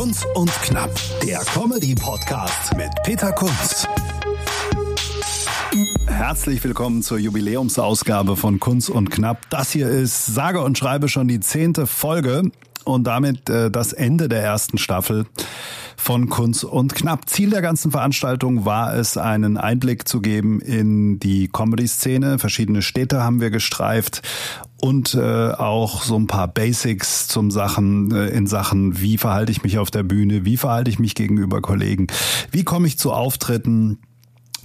Kunz und Knapp, der Comedy-Podcast mit Peter Kunz. Herzlich willkommen zur Jubiläumsausgabe von Kunz und Knapp. Das hier ist sage und schreibe schon die zehnte Folge und damit äh, das Ende der ersten Staffel von Kunz und Knapp. Ziel der ganzen Veranstaltung war es, einen Einblick zu geben in die Comedy-Szene. Verschiedene Städte haben wir gestreift und äh, auch so ein paar Basics zum Sachen äh, in Sachen, wie verhalte ich mich auf der Bühne, wie verhalte ich mich gegenüber Kollegen, wie komme ich zu Auftritten,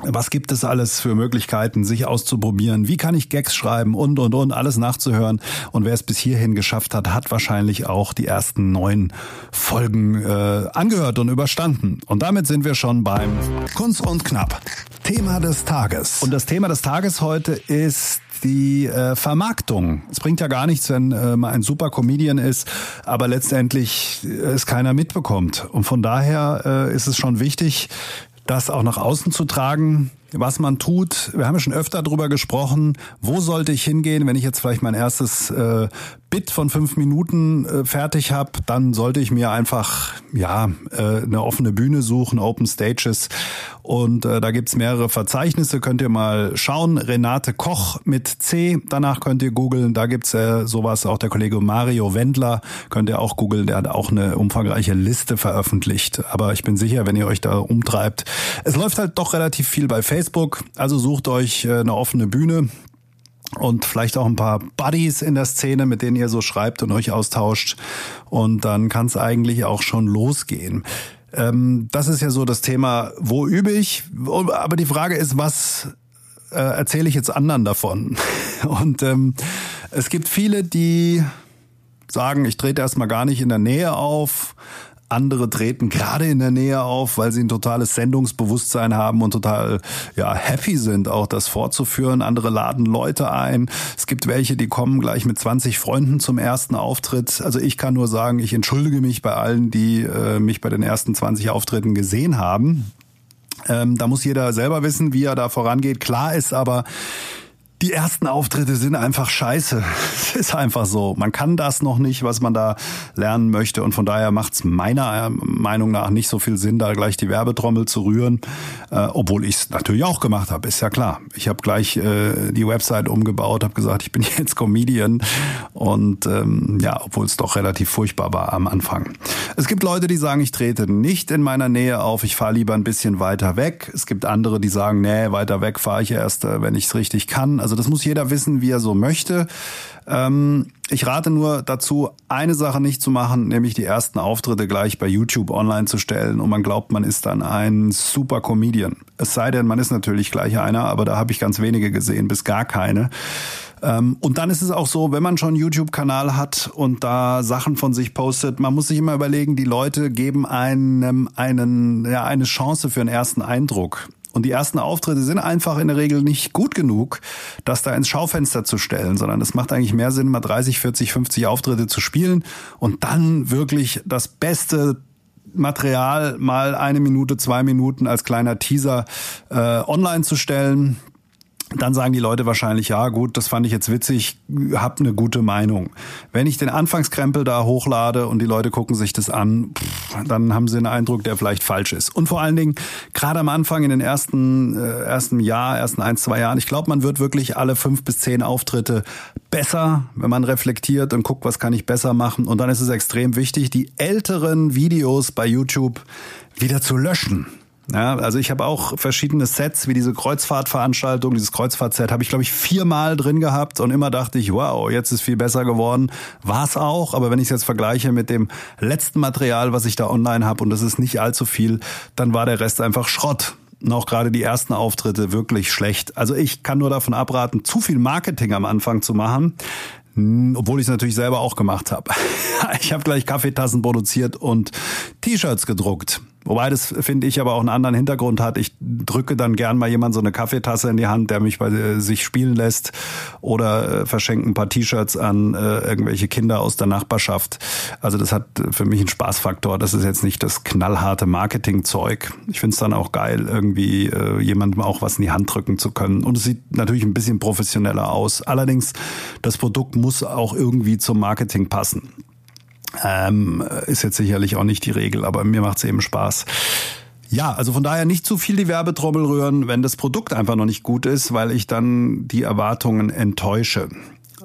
was gibt es alles für Möglichkeiten, sich auszuprobieren? Wie kann ich Gags schreiben und, und, und, alles nachzuhören? Und wer es bis hierhin geschafft hat, hat wahrscheinlich auch die ersten neun Folgen äh, angehört und überstanden. Und damit sind wir schon beim Kunst und Knapp. Thema des Tages. Und das Thema des Tages heute ist die äh, Vermarktung. Es bringt ja gar nichts, wenn äh, man ein super Comedian ist, aber letztendlich äh, es keiner mitbekommt. Und von daher äh, ist es schon wichtig, das auch nach außen zu tragen, was man tut. Wir haben ja schon öfter darüber gesprochen, wo sollte ich hingehen, wenn ich jetzt vielleicht mein erstes äh, Bit von fünf Minuten äh, fertig habe, dann sollte ich mir einfach ja äh, eine offene Bühne suchen, Open Stages. Und äh, da gibt's mehrere Verzeichnisse, könnt ihr mal schauen. Renate Koch mit C, danach könnt ihr googeln. Da gibt's äh, sowas, auch der Kollege Mario Wendler, könnt ihr auch googeln, der hat auch eine umfangreiche Liste veröffentlicht. Aber ich bin sicher, wenn ihr euch da umtreibt, es läuft halt doch relativ viel bei Facebook. Also sucht euch äh, eine offene Bühne und vielleicht auch ein paar Buddies in der Szene, mit denen ihr so schreibt und euch austauscht. Und dann kann es eigentlich auch schon losgehen. Ähm, das ist ja so das Thema, wo übe ich? Aber die Frage ist, was äh, erzähle ich jetzt anderen davon? Und ähm, es gibt viele, die sagen, ich trete erstmal gar nicht in der Nähe auf, andere treten gerade in der Nähe auf, weil sie ein totales Sendungsbewusstsein haben und total ja happy sind, auch das fortzuführen. Andere laden Leute ein. Es gibt welche, die kommen gleich mit 20 Freunden zum ersten Auftritt. Also ich kann nur sagen, ich entschuldige mich bei allen, die äh, mich bei den ersten 20 Auftritten gesehen haben. Ähm, da muss jeder selber wissen, wie er da vorangeht. Klar ist aber, die ersten Auftritte sind einfach scheiße. Es ist einfach so. Man kann das noch nicht, was man da lernen möchte. Und von daher macht es meiner Meinung nach nicht so viel Sinn, da gleich die Werbetrommel zu rühren. Äh, obwohl ich es natürlich auch gemacht habe, ist ja klar. Ich habe gleich äh, die Website umgebaut, habe gesagt, ich bin jetzt Comedian. Und ähm, ja, obwohl es doch relativ furchtbar war am Anfang. Es gibt Leute, die sagen, ich trete nicht in meiner Nähe auf, ich fahre lieber ein bisschen weiter weg. Es gibt andere, die sagen, nee, weiter weg fahre ich erst, äh, wenn ich es richtig kann. Also das muss jeder wissen, wie er so möchte. Ähm, ich rate nur dazu, eine Sache nicht zu machen, nämlich die ersten Auftritte gleich bei YouTube online zu stellen und man glaubt, man ist dann ein super Comedian. Es sei denn, man ist natürlich gleich einer, aber da habe ich ganz wenige gesehen, bis gar keine. Ähm, und dann ist es auch so, wenn man schon einen YouTube-Kanal hat und da Sachen von sich postet, man muss sich immer überlegen, die Leute geben einem einen, ja, eine Chance für einen ersten Eindruck. Und die ersten Auftritte sind einfach in der Regel nicht gut genug, das da ins Schaufenster zu stellen, sondern es macht eigentlich mehr Sinn, mal 30, 40, 50 Auftritte zu spielen und dann wirklich das beste Material mal eine Minute, zwei Minuten als kleiner Teaser äh, online zu stellen dann sagen die Leute wahrscheinlich, ja gut, das fand ich jetzt witzig, hab eine gute Meinung. Wenn ich den Anfangskrempel da hochlade und die Leute gucken sich das an, pff, dann haben sie einen Eindruck, der vielleicht falsch ist. Und vor allen Dingen, gerade am Anfang in den ersten, äh, ersten Jahr, ersten ein, zwei Jahren, ich glaube, man wird wirklich alle fünf bis zehn Auftritte besser, wenn man reflektiert und guckt, was kann ich besser machen. Und dann ist es extrem wichtig, die älteren Videos bei YouTube wieder zu löschen. Ja, also ich habe auch verschiedene Sets, wie diese Kreuzfahrtveranstaltung, dieses Kreuzfahrtset habe ich glaube ich viermal drin gehabt und immer dachte ich, wow, jetzt ist viel besser geworden. War es auch, aber wenn ich es jetzt vergleiche mit dem letzten Material, was ich da online habe und das ist nicht allzu viel, dann war der Rest einfach Schrott und auch gerade die ersten Auftritte wirklich schlecht. Also ich kann nur davon abraten, zu viel Marketing am Anfang zu machen. Obwohl ich es natürlich selber auch gemacht habe. Ich habe gleich Kaffeetassen produziert und T-Shirts gedruckt. Wobei das, finde ich, aber auch einen anderen Hintergrund hat. Ich drücke dann gern mal jemand so eine Kaffeetasse in die Hand, der mich bei äh, sich spielen lässt oder äh, verschenke ein paar T-Shirts an äh, irgendwelche Kinder aus der Nachbarschaft. Also das hat für mich einen Spaßfaktor. Das ist jetzt nicht das knallharte Marketingzeug. Ich finde es dann auch geil, irgendwie äh, jemandem auch was in die Hand drücken zu können. Und es sieht natürlich ein bisschen professioneller aus. Allerdings, das Produkt muss auch irgendwie zum Marketing passen. Ähm, ist jetzt sicherlich auch nicht die Regel, aber mir macht es eben Spaß. Ja, also von daher nicht zu viel die Werbetrommel rühren, wenn das Produkt einfach noch nicht gut ist, weil ich dann die Erwartungen enttäusche.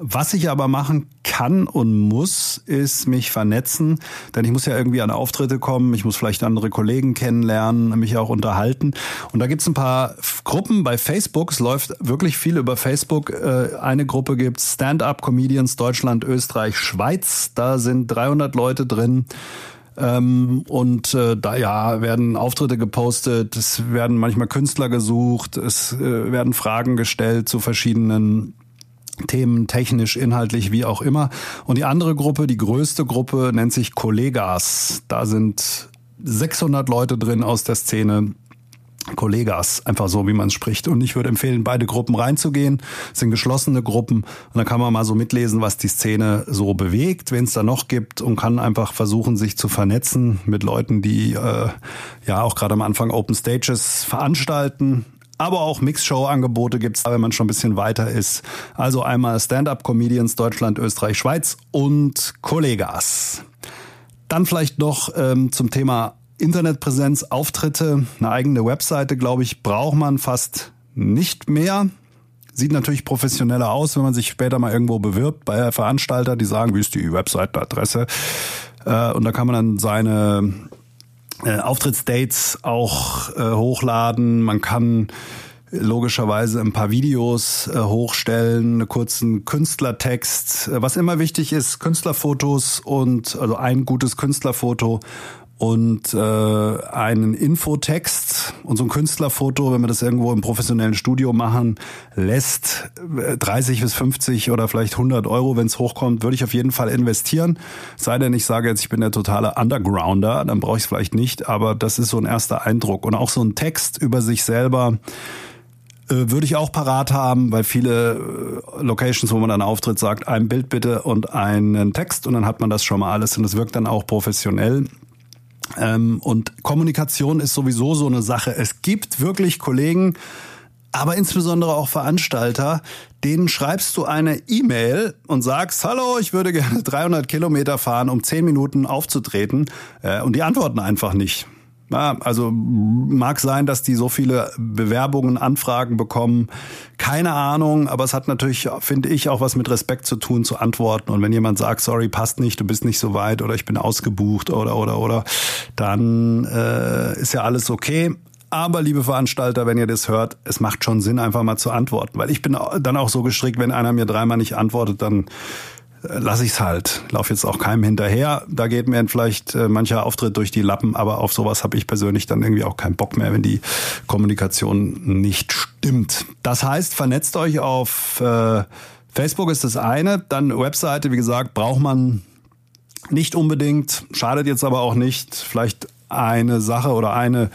Was ich aber machen kann und muss, ist mich vernetzen, denn ich muss ja irgendwie an Auftritte kommen, ich muss vielleicht andere Kollegen kennenlernen, mich auch unterhalten. Und da gibt's ein paar Gruppen bei Facebook, es läuft wirklich viel über Facebook. Äh, eine Gruppe gibt's. Stand-up Comedians Deutschland, Österreich, Schweiz, da sind 300 Leute drin. Ähm, und äh, da ja werden Auftritte gepostet, es werden manchmal Künstler gesucht, es äh, werden Fragen gestellt zu verschiedenen Themen, technisch, inhaltlich, wie auch immer. Und die andere Gruppe, die größte Gruppe, nennt sich Kollegas. Da sind 600 Leute drin aus der Szene. Kollegas, einfach so, wie man es spricht. Und ich würde empfehlen, beide Gruppen reinzugehen. Es sind geschlossene Gruppen. Und dann kann man mal so mitlesen, was die Szene so bewegt, wen es da noch gibt und kann einfach versuchen, sich zu vernetzen mit Leuten, die äh, ja auch gerade am Anfang Open Stages veranstalten aber auch Mixshow-Angebote gibt's, wenn man schon ein bisschen weiter ist. Also einmal Stand-up-Comedians Deutschland, Österreich, Schweiz und Kollegas. Dann vielleicht noch ähm, zum Thema Internetpräsenz, Auftritte, eine eigene Webseite, glaube ich, braucht man fast nicht mehr. Sieht natürlich professioneller aus, wenn man sich später mal irgendwo bewirbt bei Veranstalter, die sagen, wie ist die Webseitenadresse? Äh, und da kann man dann seine äh, Auftrittsdates auch äh, hochladen. Man kann logischerweise ein paar Videos äh, hochstellen, einen kurzen Künstlertext. Äh, was immer wichtig ist, Künstlerfotos und also ein gutes Künstlerfoto und äh, einen Infotext und so ein Künstlerfoto, wenn wir das irgendwo im professionellen Studio machen lässt, 30 äh, bis 50 oder vielleicht 100 Euro, wenn es hochkommt, würde ich auf jeden Fall investieren. Sei denn, ich sage jetzt, ich bin der totale Undergrounder, dann brauche ich es vielleicht nicht, aber das ist so ein erster Eindruck. Und auch so ein Text über sich selber, äh, würde ich auch parat haben, weil viele äh, Locations, wo man dann auftritt, sagt, ein Bild bitte und einen Text und dann hat man das schon mal alles und es wirkt dann auch professionell. Ähm, und Kommunikation ist sowieso so eine Sache. Es gibt wirklich Kollegen, aber insbesondere auch Veranstalter, denen schreibst du eine E-Mail und sagst, hallo, ich würde gerne 300 Kilometer fahren, um 10 Minuten aufzutreten, äh, und die antworten einfach nicht. Ja, also mag sein, dass die so viele Bewerbungen, Anfragen bekommen. Keine Ahnung, aber es hat natürlich, finde ich, auch was mit Respekt zu tun, zu antworten. Und wenn jemand sagt, sorry, passt nicht, du bist nicht so weit oder ich bin ausgebucht oder oder oder, dann äh, ist ja alles okay. Aber liebe Veranstalter, wenn ihr das hört, es macht schon Sinn, einfach mal zu antworten. Weil ich bin dann auch so gestrickt, wenn einer mir dreimal nicht antwortet, dann lasse ich es halt. Lauf jetzt auch keinem hinterher. Da geht mir vielleicht äh, mancher Auftritt durch die Lappen, aber auf sowas habe ich persönlich dann irgendwie auch keinen Bock mehr, wenn die Kommunikation nicht stimmt. Das heißt, vernetzt euch auf äh, Facebook ist das eine, dann Webseite, wie gesagt, braucht man nicht unbedingt, schadet jetzt aber auch nicht. Vielleicht eine Sache oder eine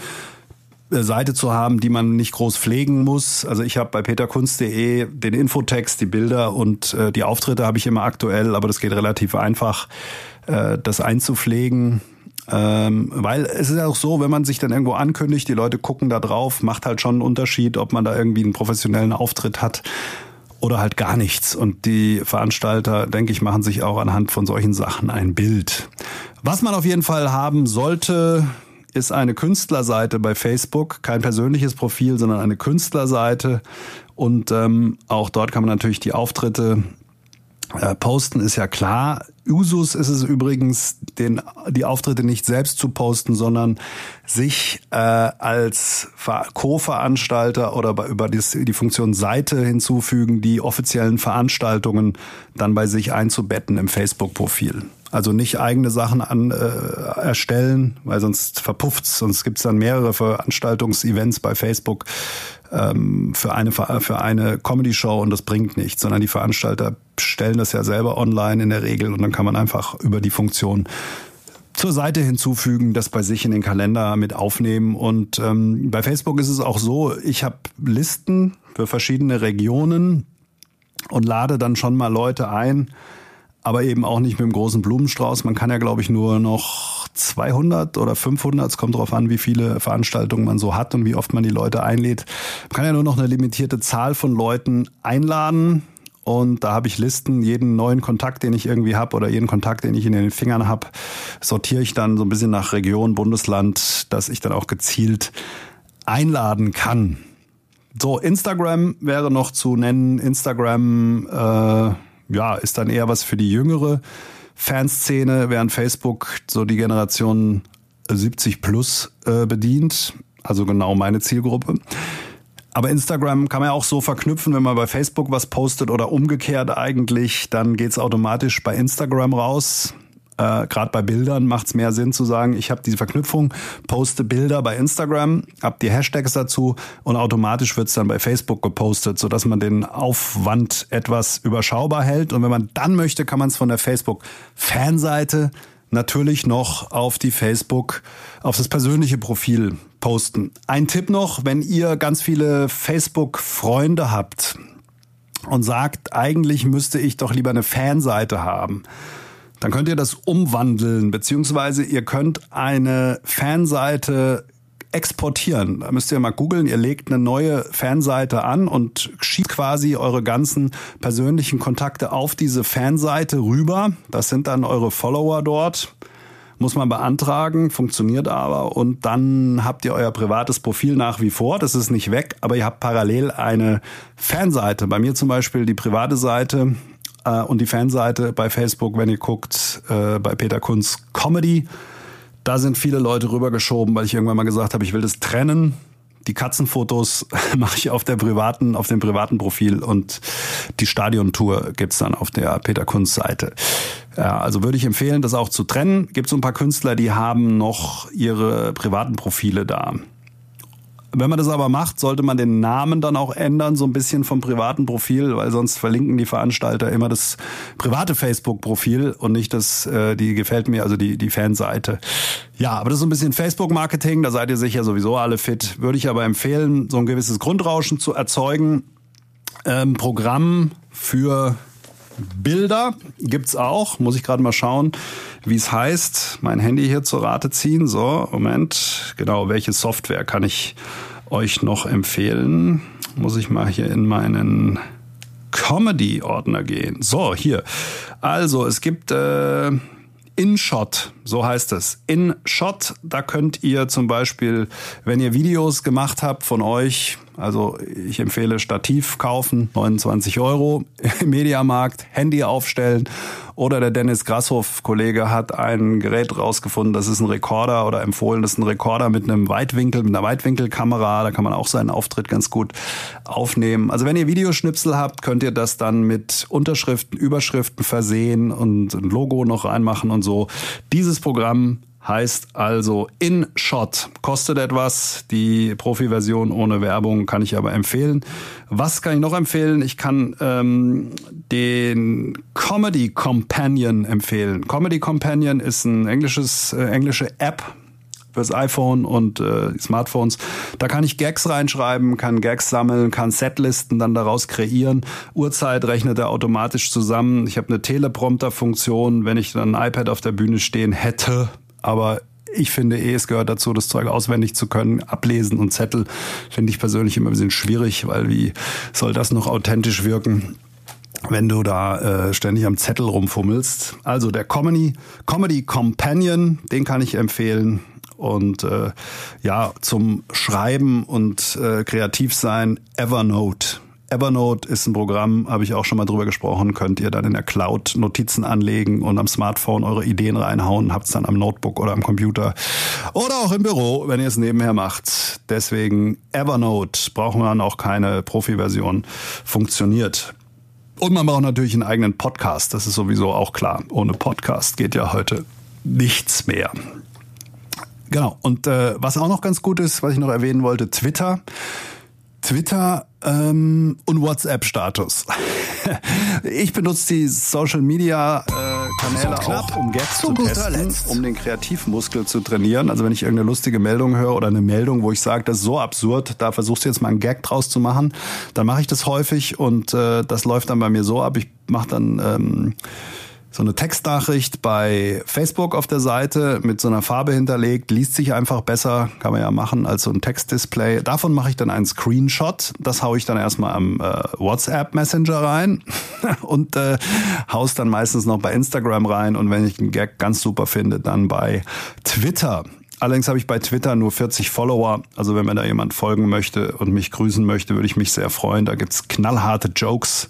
Seite zu haben, die man nicht groß pflegen muss. Also ich habe bei peterkunst.de den Infotext, die Bilder und äh, die Auftritte habe ich immer aktuell, aber das geht relativ einfach, äh, das einzupflegen. Ähm, weil es ist ja auch so, wenn man sich dann irgendwo ankündigt, die Leute gucken da drauf, macht halt schon einen Unterschied, ob man da irgendwie einen professionellen Auftritt hat oder halt gar nichts. Und die Veranstalter, denke ich, machen sich auch anhand von solchen Sachen ein Bild. Was man auf jeden Fall haben sollte, ist eine Künstlerseite bei Facebook, kein persönliches Profil, sondern eine Künstlerseite. Und ähm, auch dort kann man natürlich die Auftritte äh, posten, ist ja klar. Usus ist es übrigens, den, die Auftritte nicht selbst zu posten, sondern sich äh, als Co-Veranstalter oder bei, über die, die Funktion Seite hinzufügen, die offiziellen Veranstaltungen dann bei sich einzubetten im Facebook-Profil. Also nicht eigene Sachen an, äh, erstellen, weil sonst verpufft's. Sonst gibt's dann mehrere Veranstaltungsevents bei Facebook ähm, für eine für eine Comedy-Show und das bringt nichts, sondern die Veranstalter stellen das ja selber online in der Regel und dann kann man einfach über die Funktion zur Seite hinzufügen, das bei sich in den Kalender mit aufnehmen. Und ähm, bei Facebook ist es auch so, ich habe Listen für verschiedene Regionen und lade dann schon mal Leute ein, aber eben auch nicht mit dem großen Blumenstrauß. Man kann ja, glaube ich, nur noch 200 oder 500, es kommt darauf an, wie viele Veranstaltungen man so hat und wie oft man die Leute einlädt. Man kann ja nur noch eine limitierte Zahl von Leuten einladen und da habe ich Listen, jeden neuen Kontakt, den ich irgendwie habe oder jeden Kontakt, den ich in den Fingern habe, sortiere ich dann so ein bisschen nach Region, Bundesland, dass ich dann auch gezielt einladen kann. So, Instagram wäre noch zu nennen. Instagram äh, ja, ist dann eher was für die jüngere Fanszene, während Facebook so die Generation 70 plus äh, bedient. Also genau meine Zielgruppe. Aber Instagram kann man ja auch so verknüpfen, wenn man bei Facebook was postet oder umgekehrt eigentlich, dann geht's automatisch bei Instagram raus. Äh, Gerade bei Bildern macht es mehr Sinn zu sagen, ich habe diese Verknüpfung, poste Bilder bei Instagram, hab die Hashtags dazu und automatisch wird's dann bei Facebook gepostet, sodass man den Aufwand etwas überschaubar hält. Und wenn man dann möchte, kann man es von der Facebook-Fanseite natürlich noch auf die Facebook, auf das persönliche Profil posten. Ein Tipp noch, wenn ihr ganz viele Facebook-Freunde habt und sagt, eigentlich müsste ich doch lieber eine Fanseite haben, dann könnt ihr das umwandeln, beziehungsweise ihr könnt eine Fanseite exportieren. Da müsst ihr mal googeln, ihr legt eine neue Fanseite an und schiebt quasi eure ganzen persönlichen Kontakte auf diese Fanseite rüber. Das sind dann eure Follower dort. Muss man beantragen, funktioniert aber und dann habt ihr euer privates Profil nach wie vor, das ist nicht weg, aber ihr habt parallel eine Fanseite. Bei mir zum Beispiel die private Seite äh, und die Fanseite bei Facebook, wenn ihr guckt, äh, bei Peter Kunz Comedy da sind viele Leute rübergeschoben, weil ich irgendwann mal gesagt habe, ich will das trennen. Die Katzenfotos mache ich auf der privaten, auf dem privaten Profil und die Stadiontour gibt's dann auf der Peter Kunz Seite. Ja, also würde ich empfehlen, das auch zu trennen. Gibt so ein paar Künstler, die haben noch ihre privaten Profile da. Wenn man das aber macht, sollte man den Namen dann auch ändern, so ein bisschen vom privaten Profil, weil sonst verlinken die Veranstalter immer das private Facebook-Profil und nicht das, äh, die gefällt mir, also die, die Fanseite. Ja, aber das ist so ein bisschen Facebook-Marketing, da seid ihr sicher sowieso alle fit. Würde ich aber empfehlen, so ein gewisses Grundrauschen zu erzeugen. Ähm, Programm für Bilder gibt's auch, muss ich gerade mal schauen, wie es heißt. Mein Handy hier zur Rate ziehen. So, Moment. Genau, welche Software kann ich euch noch empfehlen? Muss ich mal hier in meinen Comedy-Ordner gehen. So, hier. Also, es gibt äh, InShot, so heißt es. InShot, da könnt ihr zum Beispiel, wenn ihr Videos gemacht habt von euch, also ich empfehle Stativ kaufen, 29 Euro Mediamarkt, Handy aufstellen oder der Dennis Grasshoff, Kollege, hat ein Gerät rausgefunden, das ist ein Rekorder oder empfohlen, das ist ein Rekorder mit einem Weitwinkel, mit einer Weitwinkelkamera, da kann man auch seinen Auftritt ganz gut aufnehmen. Also wenn ihr Videoschnipsel habt, könnt ihr das dann mit Unterschriften, Überschriften versehen und ein Logo noch reinmachen und so. Dieses Programm heißt also InShot. Kostet etwas. Die Profi-Version ohne Werbung kann ich aber empfehlen. Was kann ich noch empfehlen? Ich kann ähm, den Comedy Companion empfehlen. Comedy Companion ist ein englisches, äh, englische App fürs iPhone und äh, Smartphones. Da kann ich Gags reinschreiben, kann Gags sammeln, kann Setlisten dann daraus kreieren. Uhrzeit rechnet er automatisch zusammen. Ich habe eine Teleprompter-Funktion, wenn ich dann ein iPad auf der Bühne stehen hätte, aber ich finde eh, es gehört dazu, das Zeug auswendig zu können. Ablesen und Zettel finde ich persönlich immer ein bisschen schwierig, weil wie soll das noch authentisch wirken? wenn du da äh, ständig am Zettel rumfummelst. Also der Comedy, Comedy Companion, den kann ich empfehlen. Und äh, ja, zum Schreiben und äh, kreativ sein, Evernote. Evernote ist ein Programm, habe ich auch schon mal drüber gesprochen, könnt ihr dann in der Cloud Notizen anlegen und am Smartphone eure Ideen reinhauen, habt es dann am Notebook oder am Computer oder auch im Büro, wenn ihr es nebenher macht. Deswegen Evernote braucht man auch keine Profi-Version, funktioniert. Und man braucht natürlich einen eigenen Podcast, das ist sowieso auch klar. Ohne Podcast geht ja heute nichts mehr. Genau. Und äh, was auch noch ganz gut ist, was ich noch erwähnen wollte, Twitter. Twitter ähm, und WhatsApp-Status. ich benutze die Social Media äh, Kanäle auch, um Gags zu, zu testen, um den Kreativmuskel zu trainieren. Also wenn ich irgendeine lustige Meldung höre oder eine Meldung, wo ich sage, das ist so absurd, da versuchst du jetzt mal einen Gag draus zu machen, dann mache ich das häufig und äh, das läuft dann bei mir so ab. Ich mache dann ähm, so eine Textnachricht bei Facebook auf der Seite mit so einer Farbe hinterlegt, liest sich einfach besser, kann man ja machen, als so ein Textdisplay. Davon mache ich dann einen Screenshot, das haue ich dann erstmal am äh, WhatsApp Messenger rein und äh, haus dann meistens noch bei Instagram rein und wenn ich einen Gag ganz super finde, dann bei Twitter. Allerdings habe ich bei Twitter nur 40 Follower. Also wenn mir da jemand folgen möchte und mich grüßen möchte, würde ich mich sehr freuen. Da gibt's knallharte Jokes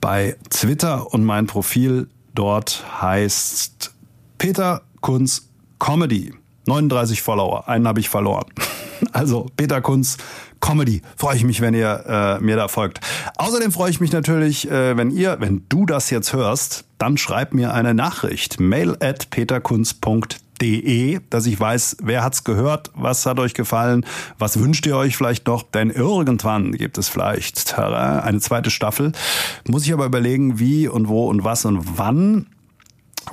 bei Twitter und mein Profil dort heißt Peter Kunz Comedy. 39 Follower, einen habe ich verloren. Also Peter Kunz Comedy. Freue ich mich, wenn ihr äh, mir da folgt. Außerdem freue ich mich natürlich, äh, wenn ihr, wenn du das jetzt hörst, dann schreib mir eine Nachricht. Mail at peterkunz.de, dass ich weiß, wer hat's gehört, was hat euch gefallen, was wünscht ihr euch vielleicht noch, denn irgendwann gibt es vielleicht eine zweite Staffel. Muss ich aber überlegen, wie und wo und was und wann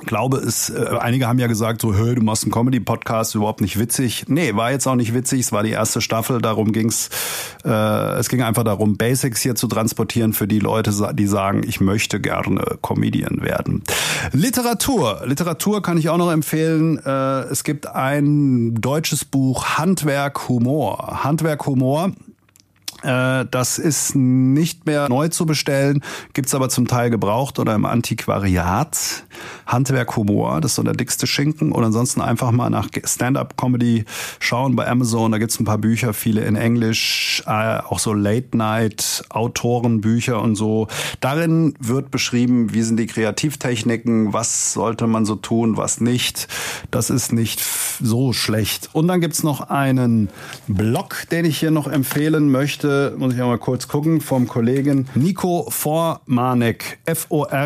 glaube es, äh, einige haben ja gesagt, so, hey, du machst einen Comedy-Podcast, überhaupt nicht witzig. Nee, war jetzt auch nicht witzig, es war die erste Staffel, darum ging's. Äh, es ging einfach darum, Basics hier zu transportieren für die Leute, die sagen, ich möchte gerne Comedian werden. Literatur. Literatur kann ich auch noch empfehlen. Äh, es gibt ein deutsches Buch, Handwerk Humor. Handwerk Humor äh, das ist nicht mehr neu zu bestellen, gibt's aber zum Teil gebraucht oder im Antiquariat. Handwerk Humor, das ist so der dickste Schinken. Und ansonsten einfach mal nach Stand-up-Comedy schauen bei Amazon. Da gibt's ein paar Bücher, viele in Englisch, äh, auch so Late-Night-Autorenbücher und so. Darin wird beschrieben, wie sind die Kreativtechniken, was sollte man so tun, was nicht. Das ist nicht so schlecht. Und dann gibt's noch einen Blog, den ich hier noch empfehlen möchte muss ich einmal kurz gucken, vom Kollegen Nico Formanek. F-O-R-M-A-N-E-K.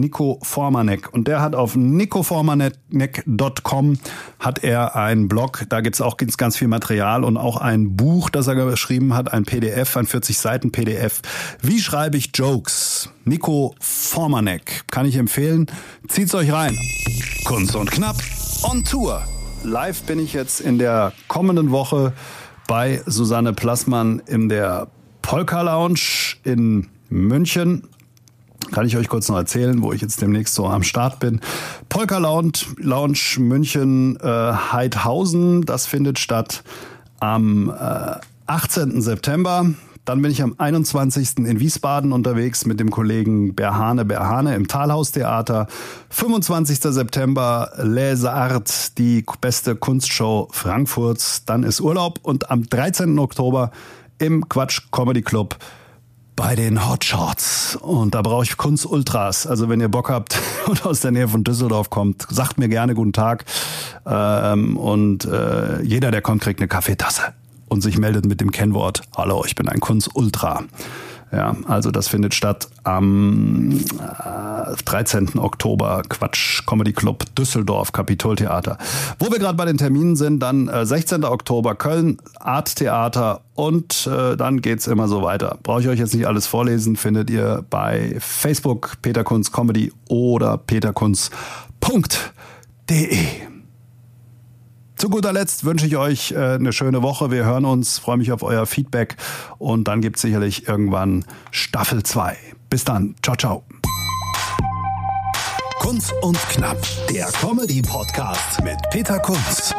Nico Formanek. Und der hat auf nicoformanek.com hat er einen Blog. Da gibt's auch ganz viel Material und auch ein Buch, das er geschrieben hat, ein PDF, ein 40 Seiten PDF. Wie schreibe ich Jokes? Nico Formanek. Kann ich empfehlen. Zieht's euch rein. Kunst und Knapp on Tour. Live bin ich jetzt in der kommenden Woche bei Susanne Plassmann in der Polka Lounge in München. Kann ich euch kurz noch erzählen, wo ich jetzt demnächst so am Start bin. Polka Lounge, Lounge München äh, Heidhausen, das findet statt am äh, 18. September. Dann bin ich am 21. in Wiesbaden unterwegs mit dem Kollegen Berhane Berhane im Talhaustheater. 25. September Les Arts, die beste Kunstshow Frankfurts. Dann ist Urlaub und am 13. Oktober im Quatsch Comedy Club bei den Hotshots. Und da brauche ich Kunst Ultras. Also wenn ihr Bock habt und aus der Nähe von Düsseldorf kommt, sagt mir gerne guten Tag. Ähm, und äh, jeder, der kommt, kriegt eine Kaffeetasse und sich meldet mit dem Kennwort Hallo, ich bin ein Kunst Ultra. Ja, also das findet statt am äh, 13. Oktober, Quatsch, Comedy Club Düsseldorf, Kapitoltheater. Wo wir gerade bei den Terminen sind, dann äh, 16. Oktober Köln, Art Theater und äh, dann geht's immer so weiter. Brauche ich euch jetzt nicht alles vorlesen, findet ihr bei Facebook Peter Kunz Comedy oder peterkunz.de. Zu guter Letzt wünsche ich euch äh, eine schöne Woche. Wir hören uns, freue mich auf euer Feedback und dann gibt es sicherlich irgendwann Staffel 2. Bis dann. Ciao, ciao. Kunst und Knapp, der Comedy-Podcast mit Peter Kunz.